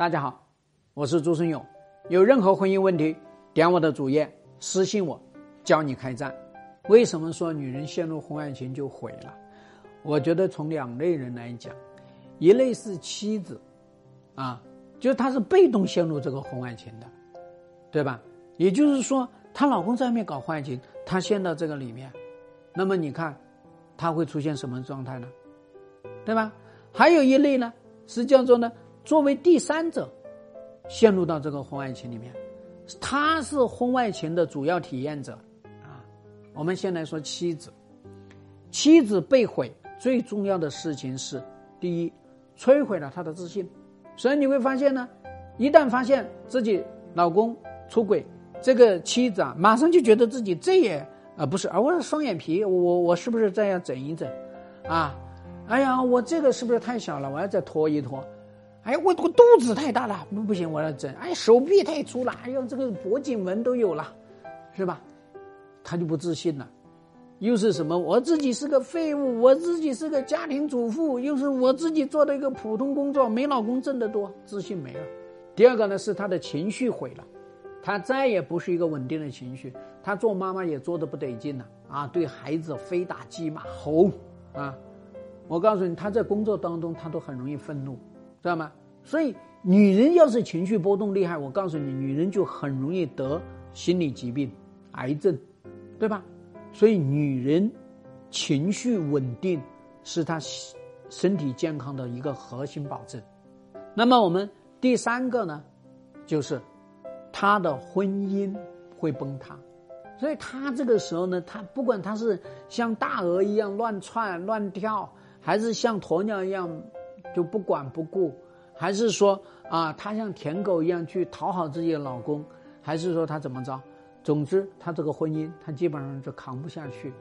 大家好，我是朱生勇。有任何婚姻问题，点我的主页私信我，教你开战。为什么说女人陷入婚外情就毁了？我觉得从两类人来讲，一类是妻子，啊，就是她是被动陷入这个婚外情的，对吧？也就是说，她老公在外面搞婚外情，她陷到这个里面，那么你看，她会出现什么状态呢？对吧？还有一类呢，是叫做呢。作为第三者，陷入到这个婚外情里面，他是婚外情的主要体验者啊。我们先来说妻子，妻子被毁最重要的事情是：第一，摧毁了他的自信。所以你会发现呢，一旦发现自己老公出轨，这个妻子啊，马上就觉得自己这也啊不是啊，我是双眼皮，我我是不是再要整一整啊？哎呀，我这个是不是太小了？我要再拖一拖。哎，我我肚子太大了，不不行，我要整。哎，手臂太粗了，哎呦，这个脖颈纹都有了，是吧？他就不自信了。又是什么？我自己是个废物，我自己是个家庭主妇，又是我自己做的一个普通工作，没老公挣得多，自信没了。第二个呢，是他的情绪毁了，他再也不是一个稳定的情绪，他做妈妈也做的不得劲了啊，对孩子非打即骂吼啊！我告诉你，他在工作当中他都很容易愤怒。知道吗？所以女人要是情绪波动厉害，我告诉你，女人就很容易得心理疾病、癌症，对吧？所以女人情绪稳定是她身体健康的一个核心保证。那么我们第三个呢，就是她的婚姻会崩塌。所以她这个时候呢，她不管她是像大鹅一样乱窜乱跳，还是像鸵鸟一样。就不管不顾，还是说啊，她像舔狗一样去讨好自己的老公，还是说她怎么着？总之，她这个婚姻，她基本上就扛不下去，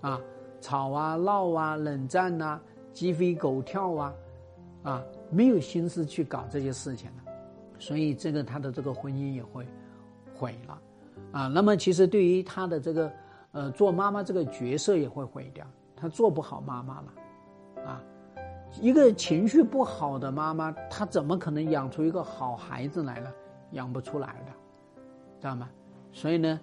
啊，吵啊闹啊冷战呐，鸡飞狗跳啊，啊，没有心思去搞这些事情了，所以这个她的这个婚姻也会毁了，啊，那么其实对于她的这个呃做妈妈这个角色也会毁掉，她做不好妈妈了，啊。一个情绪不好的妈妈，她怎么可能养出一个好孩子来呢？养不出来的，知道吗？所以呢，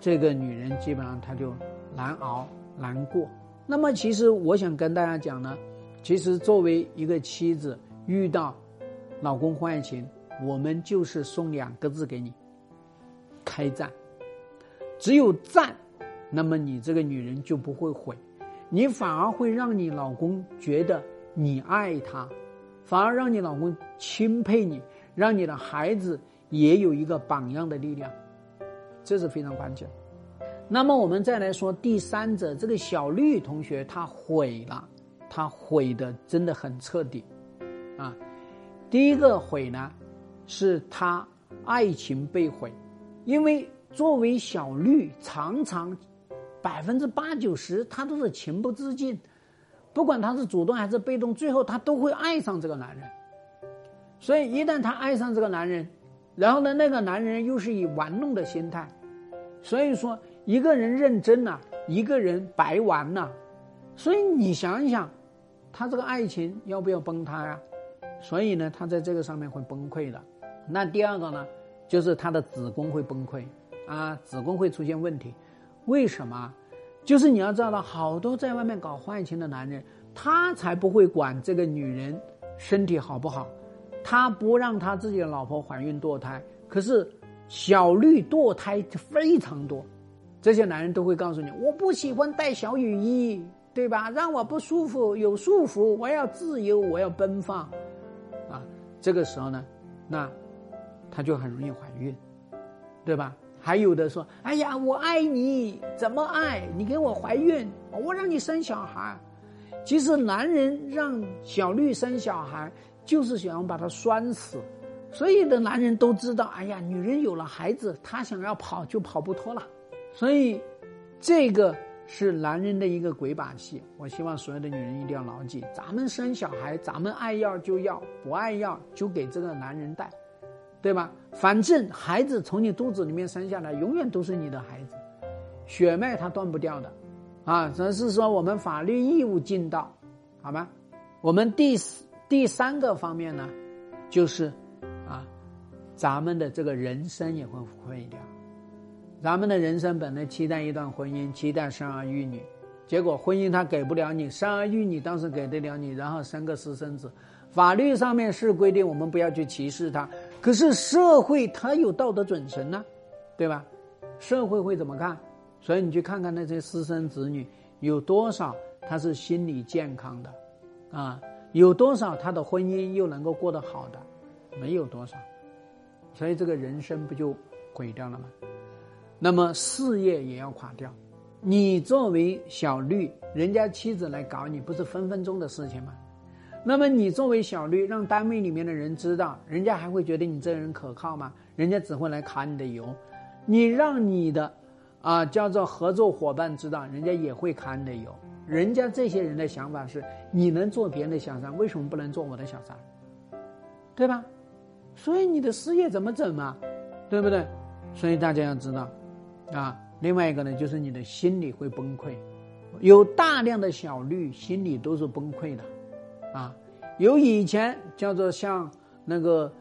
这个女人基本上她就难熬难过。那么，其实我想跟大家讲呢，其实作为一个妻子遇到老公婚外情，我们就是送两个字给你：开战。只有战，那么你这个女人就不会毁，你反而会让你老公觉得。你爱他，反而让你老公钦佩你，让你的孩子也有一个榜样的力量，这是非常关键。那么我们再来说第三者，这个小绿同学他毁了，他毁的真的很彻底，啊，第一个毁呢，是他爱情被毁，因为作为小绿，常常百分之八九十他都是情不自禁。不管他是主动还是被动，最后他都会爱上这个男人。所以一旦他爱上这个男人，然后呢，那个男人又是以玩弄的心态，所以说一个人认真了，一个人白玩了。所以你想一想，他这个爱情要不要崩塌呀？所以呢，他在这个上面会崩溃的。那第二个呢，就是他的子宫会崩溃啊，子宫会出现问题。为什么？就是你要知道，好多在外面搞婚外情的男人，他才不会管这个女人身体好不好，他不让他自己的老婆怀孕堕胎。可是小绿堕胎非常多，这些男人都会告诉你：我不喜欢带小雨衣，对吧？让我不舒服，有束缚，我要自由，我要奔放。啊，这个时候呢，那他就很容易怀孕，对吧？还有的说：“哎呀，我爱你，怎么爱你？给我怀孕，我让你生小孩。其实男人让小绿生小孩，就是想要把她拴死。所有的男人都知道，哎呀，女人有了孩子，她想要跑就跑不脱了。所以，这个是男人的一个鬼把戏。我希望所有的女人一定要牢记：咱们生小孩，咱们爱要就要，不爱要就给这个男人带。”对吧？反正孩子从你肚子里面生下来，永远都是你的孩子，血脉它断不掉的，啊，只是说我们法律义务尽到，好吗？我们第第三个方面呢，就是啊咱们的这个人生也会毁掉。咱们的人生本来期待一段婚姻，期待生儿育女，结果婚姻他给不了你，生儿育女当时给得了你，然后生个私生子。法律上面是规定我们不要去歧视他，可是社会他有道德准绳呢，对吧？社会会怎么看？所以你去看看那些私生子女有多少他是心理健康的，啊，有多少他的婚姻又能够过得好的，没有多少，所以这个人生不就毁掉了吗？那么事业也要垮掉。你作为小绿，人家妻子来搞你，不是分分钟的事情吗？那么你作为小绿，让单位里面的人知道，人家还会觉得你这个人可靠吗？人家只会来卡你的油。你让你的啊叫做合作伙伴知道，人家也会卡你的油。人家这些人的想法是：你能做别人的小三，为什么不能做我的小三？对吧？所以你的事业怎么整嘛？对不对？所以大家要知道。啊，另外一个呢，就是你的心理会崩溃，有大量的小绿心理都是崩溃的，啊，有以前叫做像那个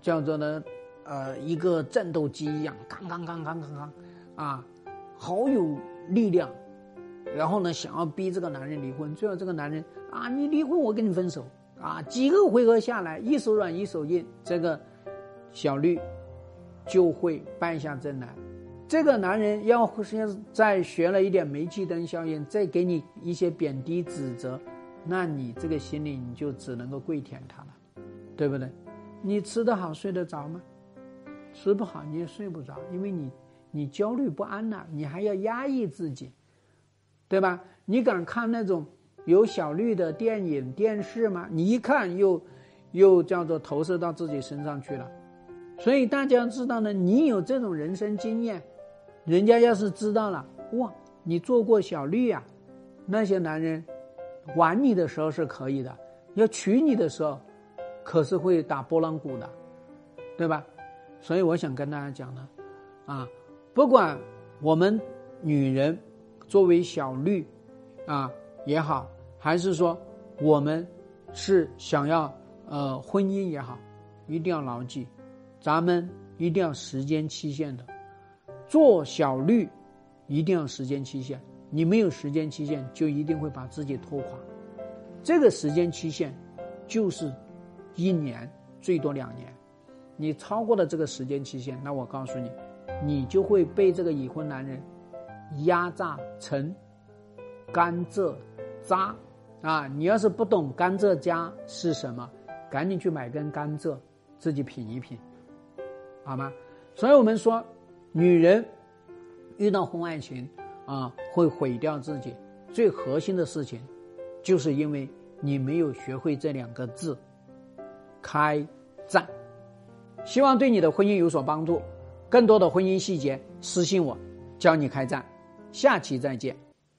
叫做呢，呃，一个战斗机一样，刚刚刚刚刚刚，啊，好有力量，然后呢，想要逼这个男人离婚，最后这个男人啊，你离婚我跟你分手，啊，几个回合下来，一手软一手硬，这个小绿就会败下阵来。这个男人要先再学了一点煤气灯效应，再给你一些贬低指责，那你这个心里你就只能够跪舔他了，对不对？你吃得好睡得着吗？吃不好你也睡不着，因为你你焦虑不安呐，你还要压抑自己，对吧？你敢看那种有小绿的电影电视吗？你一看又又叫做投射到自己身上去了，所以大家知道呢，你有这种人生经验。人家要是知道了，哇，你做过小绿啊？那些男人玩你的时候是可以的，要娶你的时候，可是会打拨浪鼓的，对吧？所以我想跟大家讲呢，啊，不管我们女人作为小绿啊也好，还是说我们是想要呃婚姻也好，一定要牢记，咱们一定要时间期限的。做小绿，一定要时间期限。你没有时间期限，就一定会把自己拖垮。这个时间期限就是一年，最多两年。你超过了这个时间期限，那我告诉你，你就会被这个已婚男人压榨成甘蔗渣啊！你要是不懂甘蔗渣是什么，赶紧去买根甘蔗，自己品一品，好吗？所以我们说。女人遇到婚外情啊，会毁掉自己。最核心的事情，就是因为你没有学会这两个字——开战。希望对你的婚姻有所帮助。更多的婚姻细节，私信我，教你开战。下期再见。